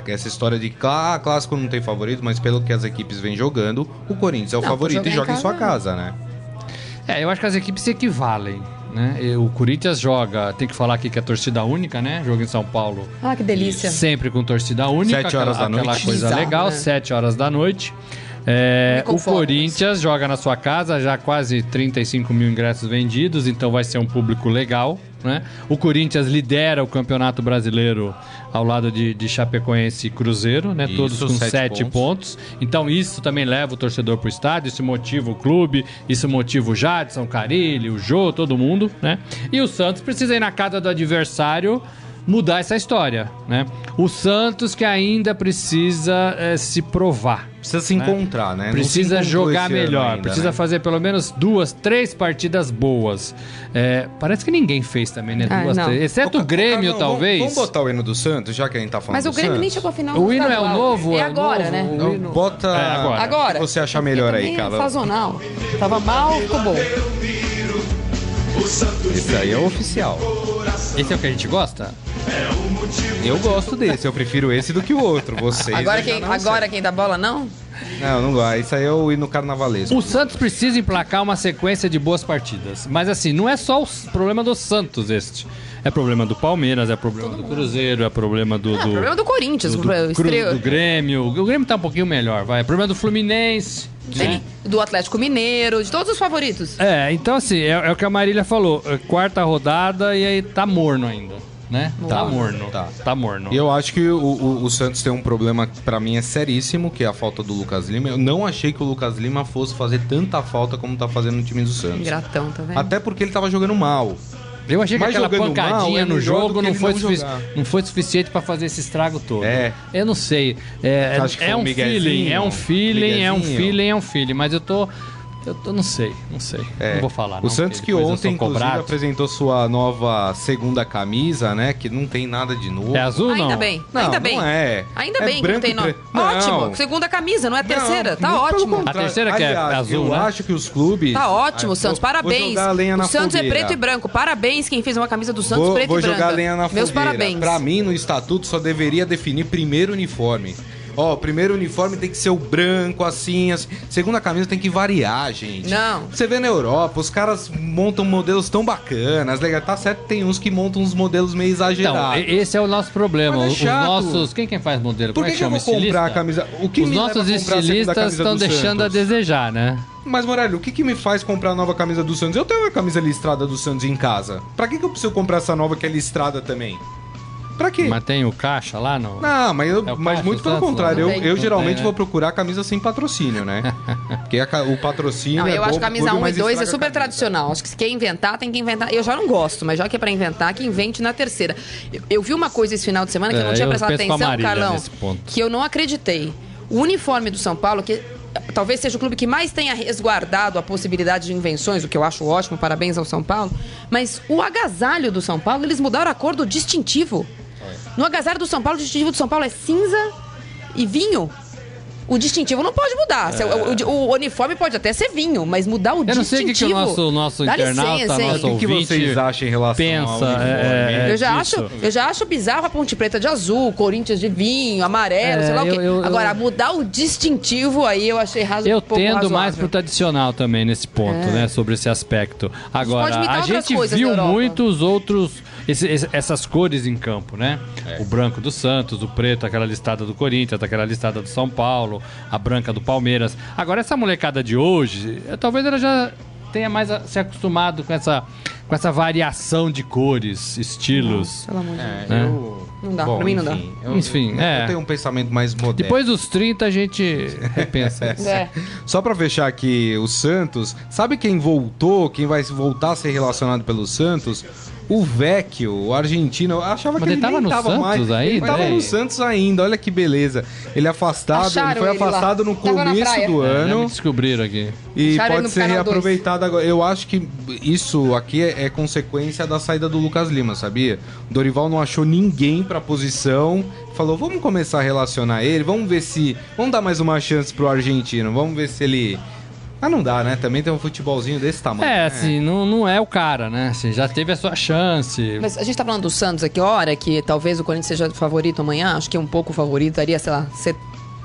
Essa história de que ah, clássico não tem favorito, mas pelo que as equipes vêm jogando, o Corinthians é o Não, favorito e joga em em sua casa, casa, né? É, eu acho que as equipes se equivalem. Né? O Corinthians joga, tem que falar aqui que é torcida única, né? Jogo em São Paulo Ah, que delícia. sempre com torcida única. Sete horas aquela, da aquela noite. coisa Bizarro, legal, né? 7 horas da noite. É, o. Corinthians joga na sua casa, já quase 35 mil ingressos vendidos, então vai ser um público legal. Né? O Corinthians lidera o Campeonato Brasileiro ao lado de, de Chapecoense e Cruzeiro, né? Isso, todos com sete 7 pontos. Então isso também leva o torcedor para o estádio, isso motiva o clube, isso motiva o Jadson, o Carilli, o Jô, todo mundo. Né? E o Santos precisa ir na casa do adversário mudar essa história, né? O Santos que ainda precisa eh, se provar. Precisa se Né? encontrar, né? Precisa jogar melhor, ainda, precisa né? fazer pelo menos duas, três partidas boas. É, parece que ninguém fez também, né? Ah, Duas, não. três. Exceto o Ô, Grêmio, talvez. Vamos, vamos botar o hino do Santos, já que a gente tá falando Mas o Grêmio nem Santos? chegou ao final O hino é o novo, É é o agora, novo, né? o hino- bota É, agora. Agora. o você achar melhor aí, é cara. sazonal. Tava mal, ficou bom. Esse aí é o oficial. Esse é o que a gente gosta? Eu gosto desse, eu prefiro esse do que o outro. Vocês. Agora quem, agora sei. quem dá bola, não? Não, não gosto. Isso aí é o hino carnavalesco. O Santos precisa emplacar uma sequência de boas partidas. Mas assim, não é só o problema do Santos este. É problema do Palmeiras, é problema do Cruzeiro, é problema do. Ah, do problema do Corinthians. do, do, Cru- do Grêmio. O Grêmio tá um pouquinho melhor, vai. É problema do Fluminense. né? do Atlético Mineiro, de todos os favoritos. É, então assim, é, é o que a Marília falou. é quarta rodada e aí tá morno ainda, né? Tá morno. Tá. Tá morno. E eu acho que o, o- o Santos tem um problema que pra mim é seríssimo, que é a falta do Lucas Lima. Eu não achei que o Lucas Lima fosse fazer tanta falta como tá fazendo no time do Santos. Ingratão, tá vendo? Até porque ele tava jogando mal. Eu achei que Mas aquela jogando mal, pancadinha é no jogo não foi, não não foi suficiente pra fazer esse estrago todo. É. Eu não sei. É, é um um feeling, é um feeling, é um feeling, é um feeling. Mas eu tô. Eu tô, não sei, não sei. É. Não vou falar. O não, Santos que eu ontem, inclusive, apresentou sua nova segunda camisa, né? Que não tem nada de novo. É azul Ainda não? bem, Não, ainda não bem. é. Ainda É bem que não branco tem e nome. Ótimo. Segunda camisa, não é terceira. Não, tá ótimo. A terceira que é Aliás, azul, Eu né? acho que os clubes. Tá ótimo, Ah, Santos. vou- Parabéns. Vou jogar a lenha na o Santos é fogueira. preto e branco. Parabéns quem fez uma camisa do Santos vou, preto vou e branca. jogar a lenha na Meus fogueira. parabéns. Pra mim, no estatuto, só deveria definir primeiro uniforme. Ó, o primeiro uniforme tem que ser o branco, assim, assim. Segunda camisa tem que variar, gente. Não. Você vê na Europa, os caras montam modelos tão bacanas. Legal, tá certo, tem uns que montam uns modelos meio Então, exagerados. e- esse é o nosso problema. Mas é Os nossos. Quem quem faz modelo? Por Como é que, que, que eu chama? vou comprar a camisa? O que Os me leva a nossos a estilistas camisa estão do deixando a Santos? desejar, né? Mas, Morelli, o que, que me faz comprar a nova camisa do Santos? Eu tenho uma camisa listrada do Santos em casa. Pra que, que eu preciso comprar essa nova que é listrada também? Pra quê? Mas tem o caixa lá no. Não, mas, eu, É mas caixa muito pelo Santos, contrário. Eu, eu geralmente tem, né? vou procurar camisa sem patrocínio, né? Porque a o patrocínio Não, é eu bom acho pro camisa clube, 1 e mas 2 é super tradicional. Acho que se quer inventar, tem que inventar. Eu já não gosto, mas já que é pra inventar, que invente na terceira. Eu, eu vi uma coisa esse final de semana que eu não É, tinha prestado atenção, Marília Carlão, que eu não acreditei. O uniforme do São Paulo, que talvez seja o clube que mais tenha resguardado a possibilidade de invenções, o que eu acho ótimo, parabéns ao São Paulo. Mas o agasalho do São Paulo, eles mudaram a cor do distintivo. No agasalho do São Paulo, o distintivo do São Paulo é cinza e vinho. O distintivo não pode mudar. Se- O, o- o uniforme pode até ser vinho, mas mudar o Eu não sei o distintivo. que, que o nosso, nosso Dá internauta, licença, nosso O que, vocês acham em relação pensa, ao uniforme? é, é, Eu já, disso. acho, eu já acho bizarro a Ponte Preta de azul, Corinthians de vinho, amarelo, É, sei lá o quê. eu- eu- Agora, eu- mudar o distintivo aí eu achei razo, Eu um pouco tendo razoável. mais pro tradicional também nesse ponto, né? Sobre esse aspecto. Agora, a gente viu Europa. muitos outros. Esse- esse- essas cores em campo, né? É. O branco do Santos, o preto, aquela listada do Corinthians, aquela listada do São Paulo, a branca do Palmeiras. Agora, essa molecada de hoje, eh, talvez ela já tenha mais a- se acostumado com essa, com essa variação de cores, estilos. Pelo amor de Deus. É, Né? eu... Não dá, Bom, pra mim não dá. enfim, Eu, Enfim, eu, é. eu tenho um pensamento mais moderno. Depois dos 30, a gente repensa isso. É. Só pra fechar aqui, o Santos, sabe quem voltou, quem vai voltar a ser relacionado pelo Santos? O Vecchio, o argentino, eu achava Mas que ele ele, tava nem no tava Santos mais. aí, ele tava né? no Santos ainda, olha que beleza. Ele é afastado, Acharam ele foi ele lá. afastado no Tava na começo do É, ano. descobriram aqui. E Acharam pode no ser reaproveitado agora. Eu acho que isso aqui é, é consequência da saída do Lucas Lima, sabia? O Dorival não achou ninguém pra posição. Falou, vamos começar a relacionar ele, vamos ver se. Vamos dar mais uma chance pro argentino, vamos ver se ele. Ah, não dá, né? Também tem um futebolzinho desse tamanho. É, né? assim, não, não é o cara, né? Assim, já teve a sua chance. Mas a gente tá falando do Santos aqui, hora que talvez o Corinthians seja favorito amanhã, acho que é um pouco favorito, daria, sei lá, se-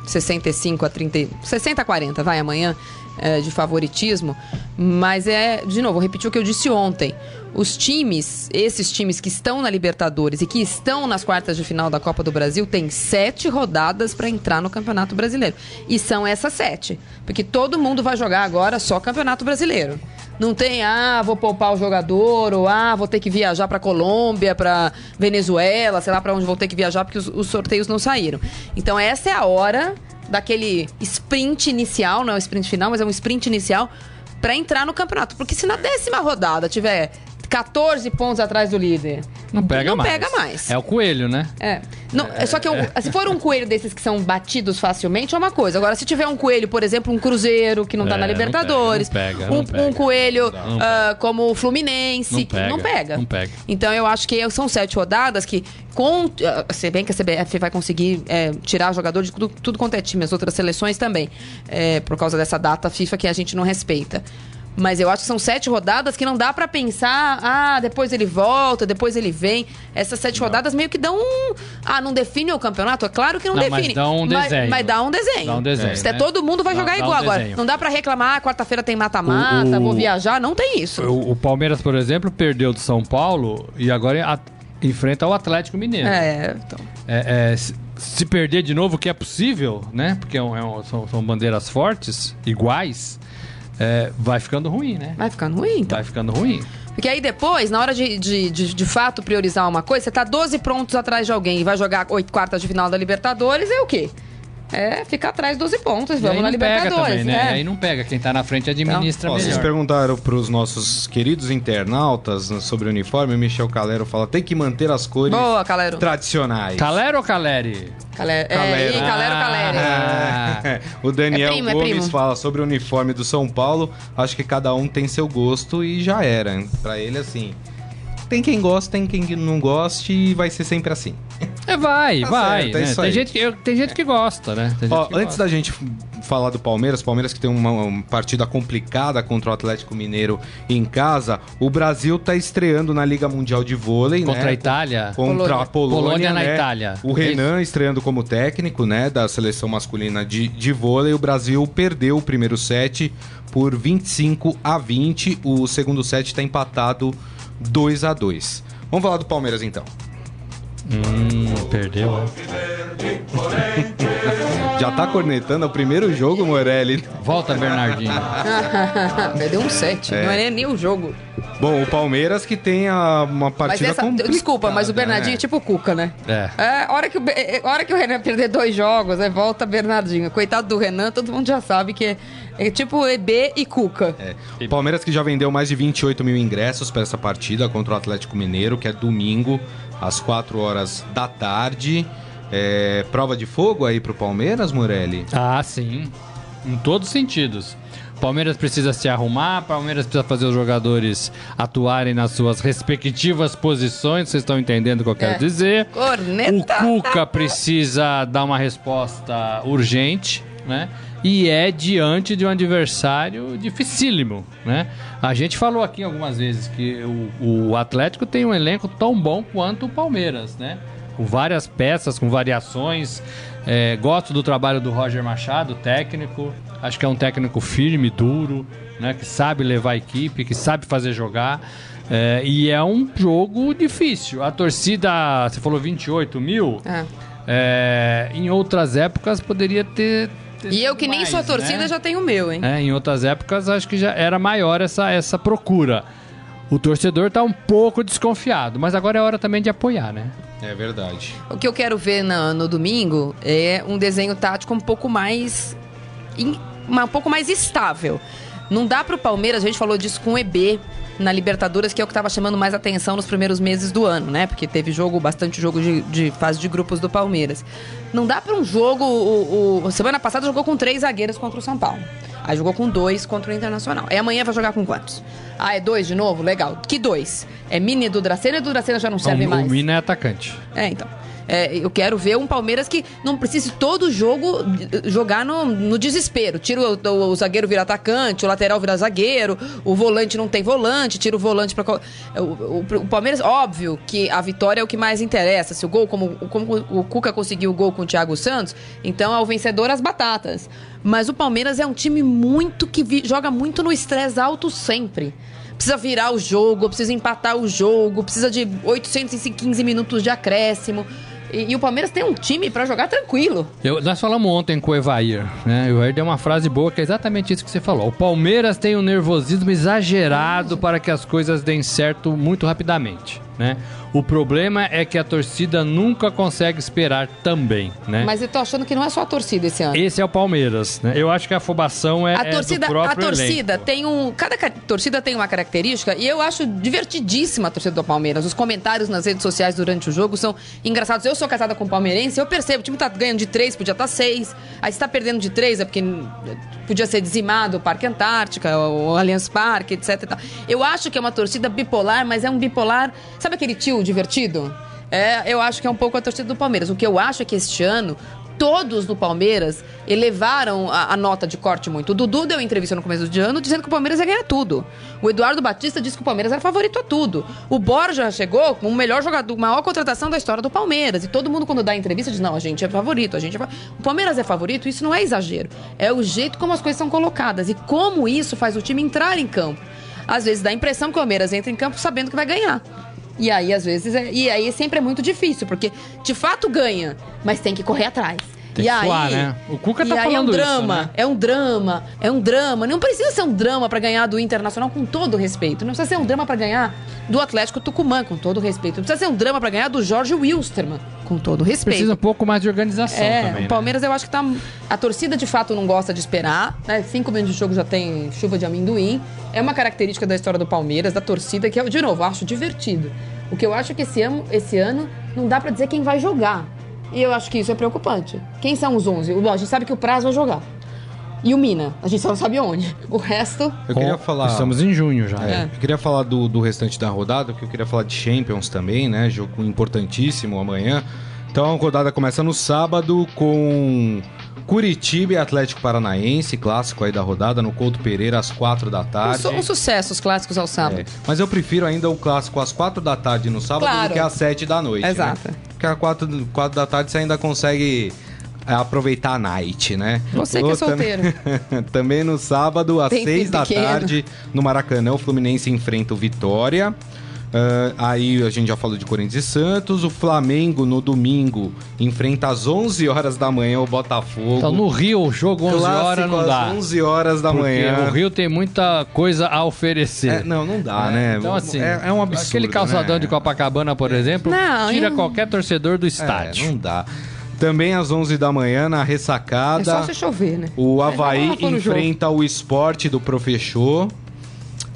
65 a 30, 60 a 40, vai amanhã, é, de favoritismo. Mas é, de novo, vou repetir o que eu disse ontem. Os times, esses times que estão na Libertadores e que estão nas quartas de final da Copa do Brasil, têm sete rodadas para entrar no Campeonato Brasileiro. E são essas sete. Porque todo mundo vai jogar agora só Campeonato Brasileiro. Não tem, ah, vou poupar o jogador, ou ah, vou ter que viajar para Colômbia, para Venezuela, sei lá para onde vou ter que viajar porque os, os sorteios não saíram. Então essa é a hora daquele sprint inicial, não é um sprint final, mas é um sprint inicial para entrar no campeonato. Porque se na décima rodada tiver 14 pontos atrás do líder, Não pega não mais. pega mais. É o coelho, né? É. Não, é só que eu- se for um coelho desses que são batidos facilmente, é uma coisa. Agora, se tiver um coelho, por exemplo, um Cruzeiro, que não tá É, na não Libertadores, pega, não pega, um, não pega. um coelho Não ah, como o Fluminense, Não pega, não pega. não pega. Então, eu acho que são sete rodadas que, com, ah, se bem que a CBF vai conseguir é, tirar jogador de tudo, tudo quanto é time, as outras seleções também, é, por causa dessa data FIFA que a gente não respeita. Mas eu acho que são sete rodadas que não dá pra pensar, ah, depois ele volta, depois ele vem. Essas sete rodadas meio que dão um. Ah, não define o campeonato? É claro que não, Não, mas define. dá um Mas- desenho. Mas, dá um desenho. Dá um desenho, Se é né? todo mundo vai Dá- jogar dá um igual agora. desenho. Não dá pra reclamar, ah, quarta-feira tem mata-mata, vou viajar. Não tem isso. O, o Palmeiras, por exemplo, perdeu do São Paulo e agora a- enfrenta o Atlético Mineiro. É, então. É, é, se, se perder de novo, que é possível, né? Porque é um- é um- são, são bandeiras fortes, iguais, é, vai ficando ruim, né? Vai ficando ruim, então. Vai ficando ruim. Porque aí depois, na hora de, de, de, de fato priorizar uma coisa, você tá 12 prontos atrás de alguém e vai jogar oito quartas de final da Libertadores, é o quê? É ficar atrás 12 pontos, E vamos aí na não pega Libertadores, também, né? né? Aí não pega. Quem tá na frente administra Ó, vocês melhor. perguntaram pros nossos queridos internautas sobre o uniforme, o Michel Calero fala, tem que manter as cores Boa, Calero. tradicionais. Calero ou Caleri? Calero. É, Calero. Calero, Calero. Ah. o Daniel É primo, é Gomes primo. fala sobre o uniforme do São Paulo. Acho que cada um tem seu gosto e já era. Pra ele, assim. Tem quem gosta, tem quem não goste e vai ser sempre assim. É, vai, Tá vai. certo, é né? isso tem, gente que, tem gente que gosta, né? Ó, que antes gosta. da gente falar do Palmeiras, Palmeiras que tem uma, uma partida complicada contra o Atlético Mineiro em casa, o Brasil tá estreando na Liga Mundial de Vôlei, Contra né? a Itália. Contra Polônia. a Polônia, Polônia na né? Itália. O É Renan estreando como técnico, né, da seleção masculina de, de vôlei. O Brasil perdeu o primeiro set por 25 a 20. O segundo set está empatado 2 a 2. Vamos falar do Palmeiras então. Hum, perdeu, né? Já tá cornetando o primeiro jogo, Morelli. Volta, Bernardinho. Perdeu um 7. Não é nem o jogo. Bom, o Palmeiras que tem a- uma Mas partida essa. complicada, Desculpa, mas o Bernardinho né? é tipo o Cuca, né? É. É, hora que, o, é, hora que o Renan perder dois jogos, é volta Bernardinho. Coitado do Renan, todo mundo já sabe que é, é tipo EB e Cuca. É. O Palmeiras que já vendeu mais de 28 mil ingressos para essa partida contra o Atlético Mineiro, que é domingo, às 4 horas da tarde. É, prova de fogo aí pro Palmeiras, Morelli? Ah, sim. Em todos os sentidos. Palmeiras precisa se arrumar, Palmeiras precisa fazer os jogadores atuarem nas suas respectivas posições, vocês estão entendendo o que eu quero É. dizer. Corneta. O Cuca precisa dar uma resposta urgente, né? E é diante de um adversário dificílimo, né? A gente falou aqui algumas vezes que o, o Atlético tem um elenco tão bom quanto o Palmeiras, né? Com várias peças, com variações. É, gosto do trabalho do Roger Machado, técnico. Acho que é um técnico firme, duro, né? Que sabe levar a equipe, que sabe fazer jogar. É, e é um jogo difícil. A torcida, você falou 28 mil. É. É, em outras épocas poderia ter. Ter E eu que nem mais, sou torcida né? já tenho o meu, hein? É, em outras épocas acho que já era maior essa, essa procura. O torcedor tá um pouco desconfiado, mas agora é hora também de apoiar, né? É verdade. O que eu quero ver na- no domingo é um desenho tático um pouco mais. um pouco mais estável. Não dá pro Palmeiras, a gente falou disso com o EB. Na Libertadores, que é o que estava chamando mais atenção nos primeiros meses do ano, né? Porque teve jogo, bastante jogo de, de fase de grupos do Palmeiras. Não dá para um jogo. O, o- semana passada jogou com três zagueiros contra o São Paulo. Aí jogou com dois contra o Internacional. Aí amanhã vai jogar com quantos? Ah, é dois de novo? Legal. Que dois? É Mini do Dracena e do Dracena já não serve o, mais? o Mina é atacante. É, então. É, eu quero ver um Palmeiras que não precise todo jogo jogar no, no desespero. Tira o, o- o zagueiro vira atacante, o lateral vira zagueiro, o volante não tem volante, tira o volante para o, o, o Palmeiras, óbvio que a vitória é o que mais interessa. Se o gol, como, como o Cuca conseguiu o gol com o Thiago Santos, então é o vencedor as batatas. Mas o Palmeiras é um time muito que vi- joga muito no estresse alto sempre. Precisa virar o jogo, precisa empatar o jogo, precisa de 815 minutos de acréscimo. E, e o Palmeiras tem um time pra jogar tranquilo. Eu- nós falamos ontem com o Evair, né? O Evair deu uma frase boa que é exatamente isso que você falou. O Palmeiras tem um nervosismo exagerado para que as coisas deem certo muito rapidamente, né? O problema é que a torcida nunca consegue esperar também, né? Mas eu tô achando que não é só a torcida esse ano. Esse é o Palmeiras, né? Eu acho que a afobação é, A é torcida, do próprio a torcida elenco. tem um. Cada ca- torcida tem uma característica e eu acho divertidíssima a torcida do Palmeiras. Os comentários nas redes sociais durante o jogo são engraçados. Eu sou casada com palmeirense, eu percebo, o time tá ganhando de três, podia estar seis. Aí se tá perdendo de três, é porque podia ser dizimado o Parque Antártica, o Allianz Parque, etc. Eu acho que é uma torcida bipolar, mas é um bipolar. Sabe aquele tio divertido? É, eu acho que é um pouco a torcida do Palmeiras. O que eu acho é que este ano todos do Palmeiras elevaram a, a nota de corte muito. O Dudu deu entrevista no começo de ano dizendo que o Palmeiras ia ganhar tudo. O Eduardo Batista disse que o Palmeiras era favorito a tudo. O Borja chegou com o melhor jogador, maior contratação da história do Palmeiras. E todo mundo, quando dá entrevista, diz: não, a gente é favorito, a gente é. O Palmeiras é favorito, isso não é exagero. É o jeito como as coisas são colocadas e como isso faz o time entrar em campo. Às vezes dá a impressão que o Palmeiras entra em campo sabendo que vai ganhar. E aí, às vezes, é, e aí sempre é muito difícil, porque de fato ganha, mas tem que correr atrás. Tem e que aí, suar, né? O Cuca tá falando é um isso, drama, né? é um drama, é um drama. Não precisa ser um drama pra ganhar do Internacional, com todo respeito. Não precisa ser um drama pra ganhar do Atlético Tucumã, com todo respeito. Não precisa ser um drama pra ganhar do Jorge Wilstermann, com todo respeito. Precisa um pouco mais de organização É, também, o né? Palmeiras eu acho que tá. A torcida de fato não gosta de esperar, né? Cinco minutos de jogo já tem chuva de amendoim. É uma característica da história do Palmeiras, da torcida, que eu, de novo, acho divertido. O que eu acho é que esse ano, esse ano não dá pra dizer quem vai jogar. E eu acho que isso é preocupante. Quem são os 11? Bom, a gente sabe que o Prazo vai jogar. E o Mina, a gente só não sabe onde. O resto. Eu queria falar. Estamos em junho já. É, Eu queria falar do, do restante da rodada, porque eu queria falar de Champions também, né? Jogo importantíssimo amanhã. Então a rodada começa no sábado com Curitiba e Atlético Paranaense, clássico aí da rodada, no Couto Pereira, às quatro da Um, tarde. su- um sucesso, os clássicos ao sábado. É, Mas eu prefiro ainda o clássico às quatro da tarde no sábado Claro. do que às sete da noite. Exato. Né? Porque às quatro, quatro da tarde você ainda consegue é, aproveitar a night, né? Você que é solteiro. Também no sábado, às Tem seis da pequeno. tarde, no Maracanã, o Fluminense enfrenta o Vitória. Ah, aí a gente já falou de Corinthians e Santos. O Flamengo, no domingo, enfrenta às 11 horas da manhã o Botafogo. Então, no Rio, o jogo 11 Clássico horas não às dá. 11 horas da Porque manhã. o Rio tem muita coisa a oferecer. É, não, não dá, né? Então, assim, é, é um absurdo. aquele calçadão né? de Copacabana, por exemplo, Não, tira eu- qualquer torcedor do É, estádio. não dá. Também às 11 da manhã, na É ressacada, só se chover, né? o É, Havaí no jogo. enfrenta o esporte do Professor.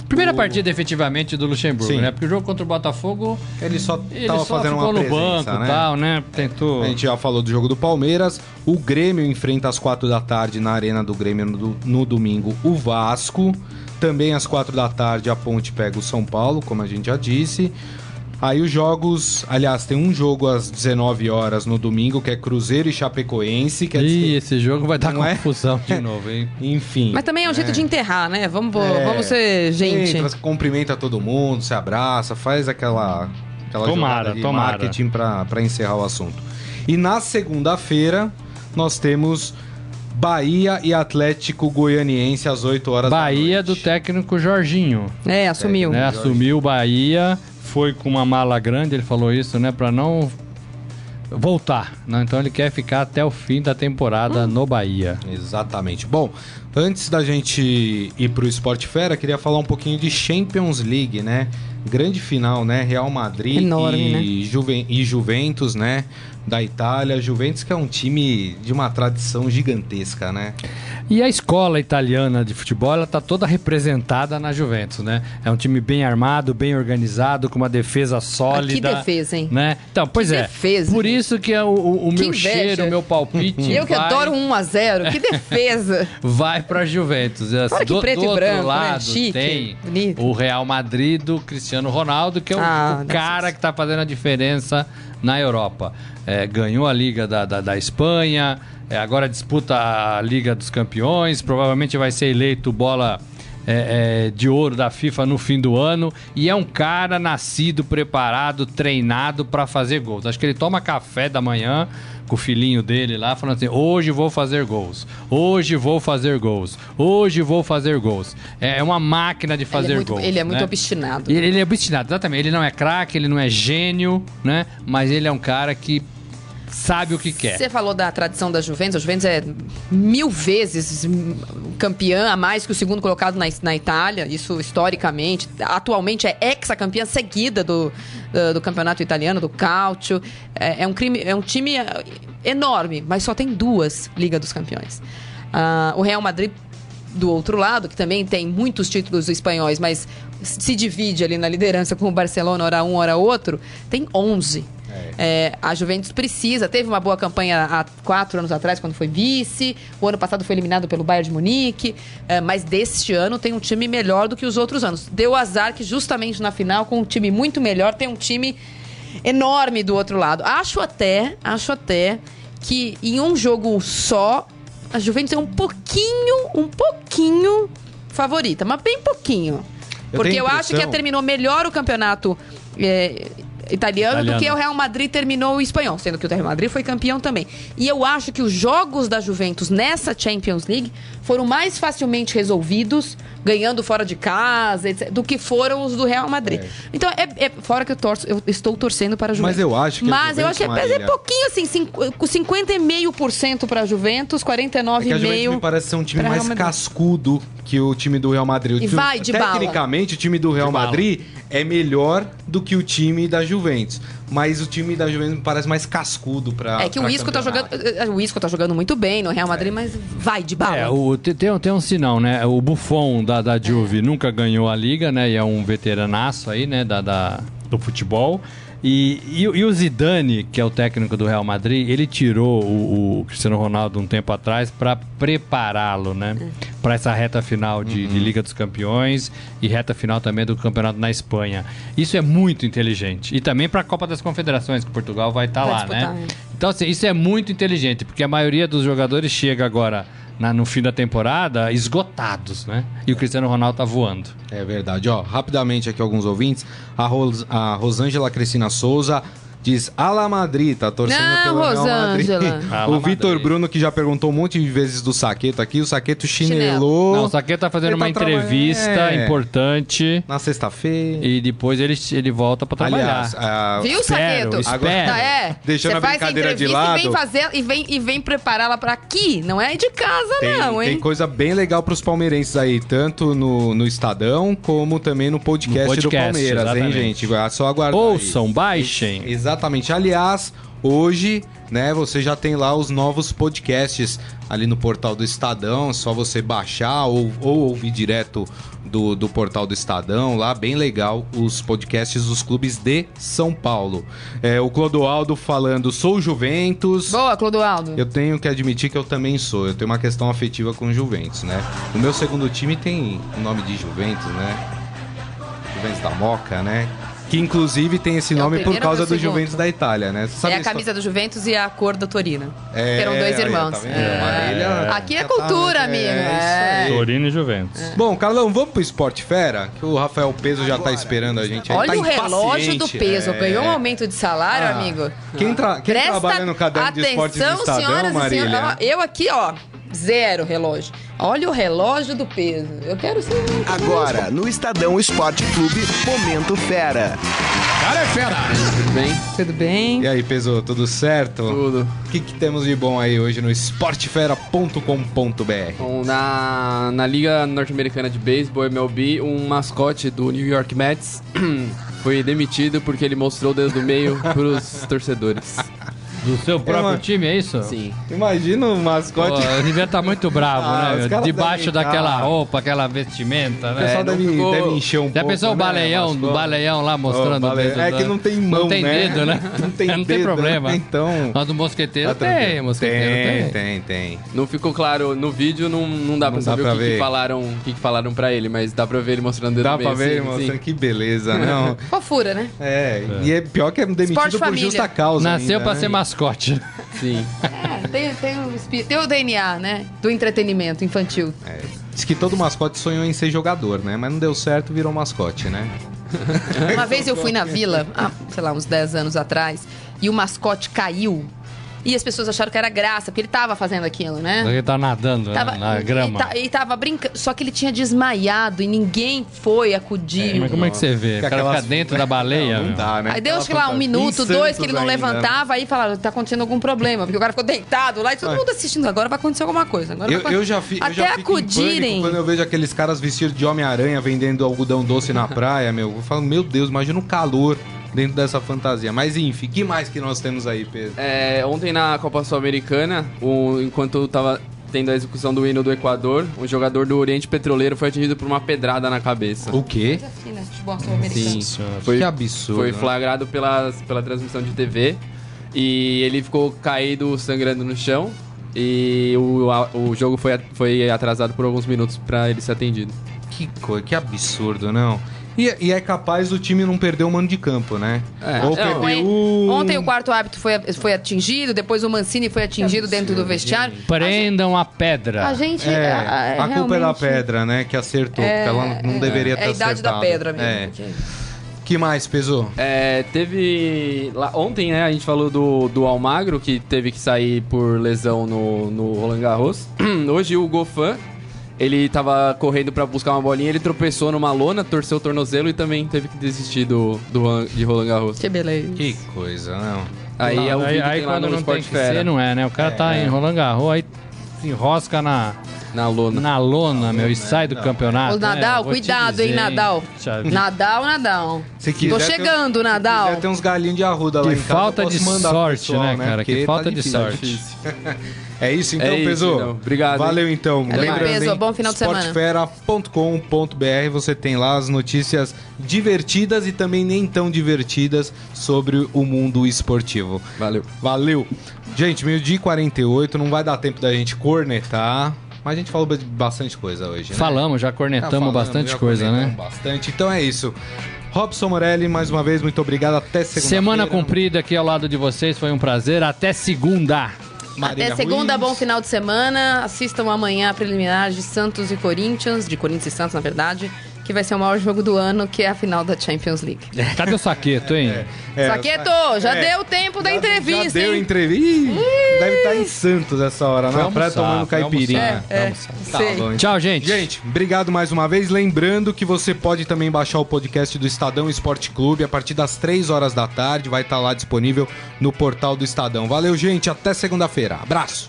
Primeira partida, efetivamente, do Luxemburgo, Sim. né? Porque o jogo contra o Botafogo, Ele só ele tava só fazendo ficou uma no presença, banco e né? tal, né? Tentou... A gente já falou do jogo do Palmeiras. O Grêmio enfrenta às 4 da tarde na Arena do Grêmio no, no domingo o Vasco. Também às 4 da tarde a Ponte pega o São Paulo, como a gente já disse. Aí os jogos, aliás, tem um jogo às 19 horas no domingo, que é Cruzeiro e Chapecoense, quer Ih, dizer, esse jogo vai dar é? confusão de novo, hein? enfim. Mas também é um jeito de enterrar, né? Vamos, É. vamos ser gente. Entra, cumprimenta todo mundo, se abraça, faz aquela, aquela Tomara, jogada de tomara. marketing pra pra encerrar o assunto. E na segunda-feira, nós temos Bahia e Atlético Goianiense às 8 horas Bahia da do noite. técnico Jorginho. É, assumiu. né? Assumiu Bahia, foi com uma mala grande, ele falou isso, né? Pra não voltar. né? Então ele quer ficar até o fim da temporada Hum. no Bahia. Exatamente. Bom, Antes da gente ir pro Esporte Fera, queria falar um pouquinho de Champions League, né? Grande final, né? Real Madrid Enorme, e, né? Juven- e Juventus, né? Da Itália. Juventus que é um time de uma tradição gigantesca, né? E a escola italiana de futebol, ela tá toda representada na Juventus, né? É um time bem armado, bem organizado, com uma defesa sólida. Ah, que defesa, hein? Né? Então, pois é. defesa. Por isso que é o, o- o Que meu inveja. cheiro, o meu palpite Eu que vai, adoro um 1x0. Que defesa. vai pra Juventus. Assim, Olha que do, preto do e outro branco, né? lado Chique, tem bonito. o Real Madrid do Cristiano Ronaldo, que é o, Ah, o cara que tá fazendo a diferença na Europa. É, ganhou a Liga da, da, da Espanha, é, agora disputa a Liga dos Campeões, provavelmente vai ser eleito bola é, é, de ouro da FIFA no fim do ano. E é um cara nascido, preparado, treinado para fazer gols. Acho que ele toma café da manhã com o filhinho dele lá, falando assim: hoje vou fazer gols, hoje vou fazer gols, hoje vou fazer gols. É uma máquina de fazer ele é muito, gols. ele é muito né? obstinado. E Ele, ele é obstinado, exatamente. Ele não é craque, ele não é gênio, né? Mas ele é um cara que sabe o que quer. Você falou da tradição da Juventus. A Juventus é mil vezes campeã a mais que o segundo colocado na, na Itália. Isso historicamente. Atualmente é ex-campeã seguida do, do, do campeonato italiano, do Calcio. É, é um, crime, é um time enorme, mas só tem duas Liga dos Campeões. Ah, o Real Madrid do outro lado, que também tem muitos títulos espanhóis, mas se divide ali na liderança com o Barcelona, hora um, hora outro, tem 11. É, a Juventus precisa, teve uma boa campanha há quatro anos atrás, quando foi vice. O ano passado foi eliminado pelo Bayern de Munique. é, mas deste ano tem um time melhor do que os outros anos. Deu azar que justamente na final, com um time muito melhor, tem um time enorme do outro lado. Acho até, acho até que em um jogo só, a Juventus é um pouquinho, um pouquinho favorita, mas bem pouquinho. Eu Porque eu acho que terminou melhor o campeonato é, italiano, do Italiano. que o Real Madrid terminou o espanhol, sendo que o Real Madrid foi campeão também. E eu acho que os jogos da Juventus nessa Champions League foram mais facilmente resolvidos, ganhando fora de casa, etc., do que foram os do Real Madrid. Então, é, é- fora que eu, torço, eu estou torcendo para a Juventus. Mas eu acho que Mas eu acho que é, é pouquinho assim, cinco- com 50,5% para a Juventus, É que a Juventus me 49,5%. parece ser um time mais cascudo que o time do Real Madrid. E vai de bala. Tecnicamente, o time do Real De bala. Madrid é melhor do que o time da Juventus. Mas o time da Juventus me parece mais cascudo pra. É que o Isco tá jogando. campeonato. O Isco tá jogando muito bem no Real É. Madrid, mas vai de bala. É, o, tem, tem, tem um sinal, né? O Buffon da, da Juve nunca ganhou a liga, né? E é um veteranaço aí, né? Da, da- do futebol. E, e, o- e o Zidane, que é o técnico do Real Madrid, ele tirou o, o Cristiano Ronaldo um tempo atrás para prepará-lo, né? Para essa reta final de, de Liga dos Campeões e reta final também do campeonato na Espanha. Isso é muito inteligente. E também para a Copa das Confederações, que Portugal vai estar Vai lá, disputar, né? é. Então, assim, isso é muito inteligente, porque a maioria dos jogadores chega agora na- no fim da temporada esgotados, né? E o Cristiano Ronaldo tá voando. É verdade. Ó, rapidamente aqui alguns ouvintes. A, Ros a Rosângela Cristina Souza diz Ala Madrid, tá torcendo Não, pelo Real Madrid. Rosângela. Ala o Vitor Madrid. Bruno, que já perguntou um monte de vezes do Saqueto aqui, o Saqueto Chinelo. chinelou Não, o Saqueto tá fazendo Ele tá uma entrevista é. importante na sexta-feira. e depois ele, ele volta pra trabalhar. Aliás, a- Viu, Espero, Saqueto? espero. Tá, é. Deixando Você a faz brincadeira de lado. E vem, fazer, e vem, e vem prepará-la pra aqui. Não é de casa, Tem, não, hein? tem coisa bem legal pros palmeirenses aí, tanto no, no Estadão como também no podcast, No podcast, do Palmeiras, exatamente. hein, gente? É só aguardar. aí. Ouçam, baixem. Exatamente. Aliás, hoje, né, você já tem lá os novos podcasts ali no portal do Estadão. É só você baixar ou, ou ouvir direto do, do portal do Estadão. Lá, bem legal, os podcasts dos clubes de São Paulo. É, o Clodoaldo falando, sou Juventus. Boa, Clodoaldo. Eu tenho que admitir que eu também sou. Eu tenho uma questão afetiva com Juventus, né? O meu segundo time tem o nome de Juventus, né? Juventus da Moca, né? Que inclusive tem esse É nome por primeiro causa do? Juventus da Itália, né? Sabe É a camisa do Juventus e a cor da Torina. É, que eram dois aí, irmãos. tá? É. Aqui é tá- cultura, é, amigo. É. Torino e Juventus. Bom, Carlão, vamos pro Esporte Fera? Que o Rafael Peso já tá esperando a gente aí. Olha tá o relógio do peso. é. Ganhou um aumento de salário, Ah, amigo. Quem, tra quem trabalha no caderno de esportes do atenção, Estadão, senhoras e Marília? senhores. Ó, Eu aqui, ó, zero relógio. Olha o relógio do peso. Eu quero ser. um Agora, no Estadão Esporte Clube, Momento Fera. Cara é fera. bem? Tudo bem? E aí, Peso, tudo certo? Tudo. O que, que temos de bom aí hoje no esportefera.com.br? Bom, na, na Liga Norte-Americana de Beisebol, MLB, um mascote do New York Mets foi demitido porque ele mostrou o dedo do meio pros torcedores. Do seu próprio time, é isso? Sim. Imagina o Pô, mascote. ele devia estar muito bravo, Ah, né? Debaixo devem daquela tá- roupa, aquela vestimenta, O né? pessoal É, deve, ficou- deve encher um Já pouco. pensou o né, baleião, do mascote? baleião lá mostrando Ô, o dedo? É que não tem mão, Não tem né? dedo, né? Não tem Não tem dedo, problema. né? Então- Mas do mosqueteiro Tá tem, mosqueteiro tem, tem. tem, tem. Não ficou claro no vídeo, não, não dá Não pra dá saber pra o que, ver. que falaram, o que, que falaram pra ele, mas dá pra ver ele mostrando o dedo Dá pra ver, moça, sim. que beleza, não. Fofura, né? É, e é pior que é demitido por justa causa. Nasceu pra né? ser mascote. Sim. É, tem, tem, o, tem o DNA, né? Do entretenimento infantil. É, diz que todo mascote sonhou em ser jogador, né? Mas não deu certo, virou mascote, né? Uma vez eu fui na vila, há, sei lá, uns 10 anos atrás, e o mascote caiu. E as pessoas acharam que era graça, porque ele tava fazendo aquilo, né? Ele tá nadando né, Tava, na grama. E, ta- e tava brincando. Só que ele tinha desmaiado e ninguém foi acudir. Mas como é que você vê? O cara fica dentro da baleia, Não, não dá, né? Aí deu, acho que lá, um minuto, dois, que ele não ainda, né? levantava, aí falaram, tá acontecendo algum problema. Porque o cara ficou deitado lá e todo mundo assistindo. Agora vai acontecer alguma coisa. Agora Eu, vai eu já, fi, eu Até já fico em acudirem. quando eu vejo aqueles caras vestidos de Homem-Aranha vendendo algodão doce na praia, meu. Eu falo, meu Deus, imagina o calor dentro dessa fantasia. Mas enfim, que mais que nós temos aí, Pedro? É, ontem na Copa Sul-Americana, enquanto tava tendo a execução do hino do Equador, um jogador do Oriente Petroleiro foi atingido por uma pedrada na cabeça. O quê? Sim, foi, Que absurdo, Foi flagrado pela, pela transmissão de TV e ele ficou caído, sangrando no chão. E o, a- o jogo foi, foi atrasado por alguns minutos pra ele ser atendido. Que coisa, que absurdo, não. E, e é capaz do time não perder o mano de campo, né? É. Ou Não, um... Ontem o quarto hábito foi, foi atingido, depois o Mancini foi atingido dentro do vestiário. Prendam a pedra. A gente. É, a, a culpa é da pedra, né? Que acertou, É, porque ela não é, deveria ter É a idade acertado. da pedra mesmo. É. porque- Que mais, pesou? É, teve. Lá, ontem, né, a gente falou do, do Almagro, que teve que sair por lesão no, no Roland Garros. Hoje o Gofan, ele tava correndo pra buscar uma bolinha, ele tropeçou numa lona, torceu o tornozelo e também teve que desistir do, do de Roland Garros. Que beleza. Que coisa, não. Aí é o aí, vídeo aí tem lá quando no não tem que ser, não é, né? O cara tá É. em Roland Garros, aí se enrosca na, na lona. na lona, meu, e sai do campeonato. Ô, Nadal, É, vou te cuidado, hein, dizer, Nadal. Vida. Nadal, Nadal. Se Tô chegando, tem, Nadal. Tem uns galinhos de arruda lá Que em casa. falta de sorte, pessoal, né, cara? Porque Que tá falta de difícil. sorte. É isso então, É isso, Pesou? então. Obrigado, Valeu então. Valeu, Lembrando, Peso. hein, Bom final de semana. Sportfera.com.br você tem lá as notícias divertidas e também nem tão divertidas sobre o mundo esportivo. Valeu. Valeu. Gente, meio dia e 48, não vai dar tempo da gente cornetar, mas a gente falou bastante coisa hoje, né? Falamos, já cornetamos falando, bastante já coisa, cornetamos né? Bastante. Então é isso. Robson Morelli, mais uma vez, muito obrigado. Até segunda Semana cumprida aqui ao lado de vocês, foi um prazer. Até segunda. Até segunda, bom final de semana. Assistam amanhã a preliminar de Santos e Corinthians, de Corinthians e Santos, na verdade, que vai ser o maior jogo do ano, que é a final da Champions League. Cadê o saqueto, hein? É, Saqueto, já é. deu tempo da Já- entrevista, Já deu hein? entrevista. Deve estar em Santos essa hora, na praia almoçar, tomando caipirinha. almoçar. É, Vamos. Tá bom, então. Tchau, gente. Gente, obrigado mais uma vez. Lembrando que você pode também baixar o podcast do Estadão Esporte Clube a partir das 3 horas da tarde. Vai estar lá disponível no portal do Estadão. Valeu, gente. Até segunda-feira. Abraço.